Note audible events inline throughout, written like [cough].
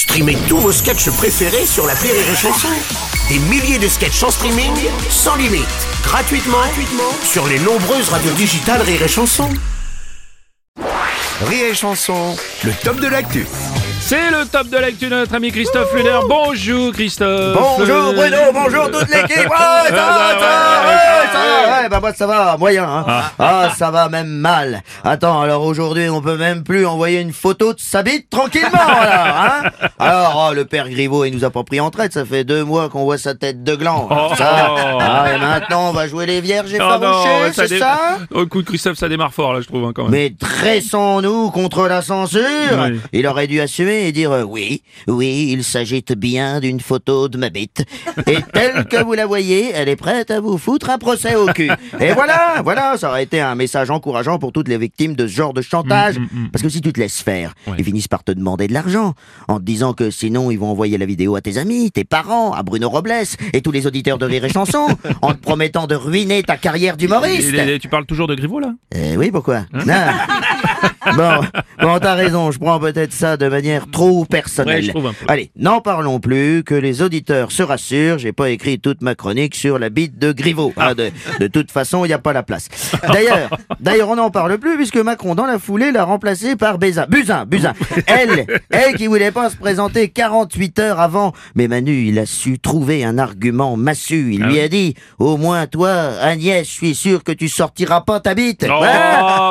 Streamez tous vos sketchs préférés sur la Rire et Chanson. Des milliers de sketchs en streaming, sans limite, gratuitement, gratuitement sur les nombreuses radios digitales Rire et Chanson. Rire et Chanson, le top de l'actu. C'est le top de l'actu de notre ami Christophe Luner. Bonjour Christophe. Bonjour Bruno, bonjour toute l'équipe. [laughs] Ouais, bah moi ça va, moyen. Hein. Ah, ça va même mal. Attends, alors aujourd'hui on peut même plus envoyer une photo de sa bite tranquillement alors. Hein [laughs] alors oh, le père Griveaux il nous a pas pris en traite, ça fait deux mois qu'on voit sa tête de gland. Oh. Ça. Ah, et maintenant on va jouer les vierges Oh non, effarouchées, ça c'est dé- ça Oh, écoute Christophe, ça démarre fort là, je trouve hein, quand même. mais dressons-nous contre la censure. Oui. Il aurait dû assumer et dire euh, oui, oui, il s'agit bien d'une photo de ma bite. Et telle que vous la voyez, elle est prête à vous foutre un procès au cul. Et voilà, voilà, ça aurait été un message encourageant pour toutes les victimes de ce genre de chantage. Parce que si tu te laisses faire, Ouais. ils finissent par te demander de l'argent en te disant que sinon ils vont envoyer la vidéo à tes amis, tes parents, à Bruno Robles et tous les auditeurs de Rire et Chanson, [laughs] en te promettant de ruiner ta carrière d'humoriste. Tu parles toujours de Griveaux là? Euh, oui, pourquoi? Hein? Non. [laughs] Bon, bon t'as raison, je prends peut-être ça de manière trop personnelle. Ouais, je trouve un peu. Allez, n'en parlons plus, que les auditeurs se rassurent, j'ai pas écrit toute ma chronique sur la bite de Griveaux. Ah. hein, de, de toute façon, il n'y a pas la place. D'ailleurs, [laughs] d'ailleurs, on n'en parle plus puisque Macron, dans la foulée, l'a remplacé par Bézin. Buzyn, Buzyn. [laughs] Elle, elle qui voulait pas se présenter 48 heures avant. Mais Manu, il a su trouver un argument massu. Il Ah lui a dit, au moins toi, Agnès, je suis sûr que tu sortiras pas ta bite. Oh, Ouais,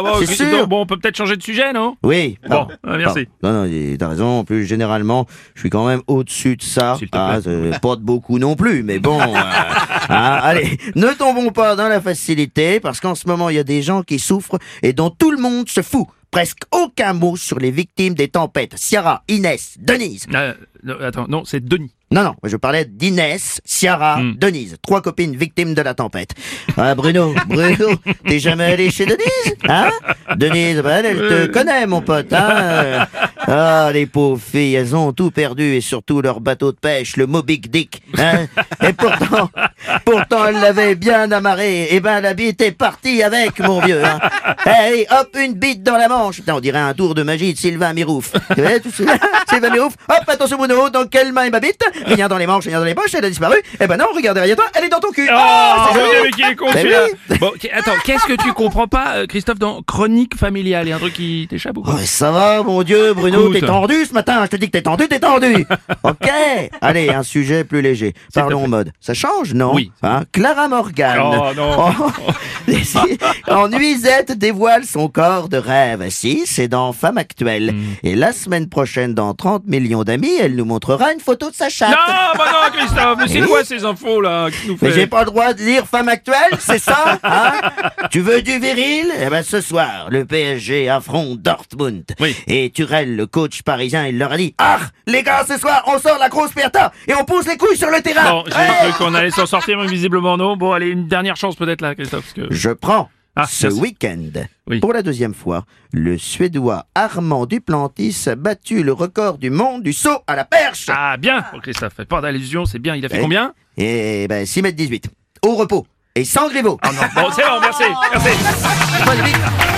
bon, c'est sûr. Bon, on peut peut-être changer de sujet, non? Oui. Bon, ah, merci. pardon. Non, non, t'as raison. Plus généralement, je suis quand même au-dessus de ça. Ah, euh, pas de beaucoup non plus, mais bon. euh, [laughs] hein, allez, ne tombons pas dans la facilité, parce qu'en ce moment, il y a des gens qui souffrent et dont tout le monde se fout. Presque aucun mot sur les victimes des tempêtes. Ciara, Inès, Denise. Euh, non, Attends, non, c'est Denis. Non, non, je parlais d'Inès, Ciara, Hmm. Denise. Trois copines victimes de la tempête. Ah, Bruno, [laughs] Bruno, t'es jamais allé chez Denise Hein? Denise, elle, elle te connaît, mon pote. Hein? Ah, les pauvres filles, elles ont tout perdu et surtout leur bateau de pêche, le Moby Dick. Hein et pourtant, pourtant, elle l'avait bien amarré. Et ben, la bite est partie avec, mon vieux. Hein hop, une bite dans la manche. Putain, on dirait un tour de magie de Sylvain Mirouf. Ça Sylvain Mirouf. Hop, attention, Bruno, dans quelle main est ma bite Rien dans les manches, rien dans les poches, elle a disparu. Eh ben non, regarde derrière toi, elle est dans ton cul. Oh, Ah, c'est mais qui est con Ben oui. Bon, attends, qu'est-ce que tu comprends pas, euh, Christophe, dans chronique familiale? Il y a un truc qui t'échappe ou quoi Oh, ça va, mon Dieu, Bruno, t'es tendu ce matin. Je te dis que t'es tendu, t'es tendu. ok. Allez, un sujet plus léger. Parlons mode. Ça change, non? Oui. Hein? Clara Morgan. Oh, non. [laughs] en nuisette dévoile son corps de rêve. Si, c'est dans Femme Actuelle. Hmm. Et la semaine prochaine, dans 30 millions d'amis, elle nous montrera une photo de sa chatte. Non, bah non, Christophe, mais [laughs] c'est quoi ces infos là qui nous Mais j'ai pas le droit de lire Femme Actuelle, c'est ça [laughs] hein? Tu veux du viril? Eh ben ce soir, le PSG affronte Dortmund. Oui. Et Turel, le coach parisien, il leur a dit Ah, les gars, ce soir, on sort la grosse Pierta et on pousse les couilles sur le terrain Bon, j'ai cru qu'on allait s'en sortir, mais visiblement non. Bon, allez, une dernière chance peut-être là, Christophe, parce que... Je prends Ah, ce week-end. Oui. Pour la deuxième fois, le Suédois Armand Duplantis a battu le record du monde du saut à la perche. Ah, bien, bon, Christophe, pas d'allusion, c'est bien. Il a fait Eh. combien? Et ben 6 mètres 18. Au repos. Et sans griveau. Ah non, bon, c'est bon, merci, merci.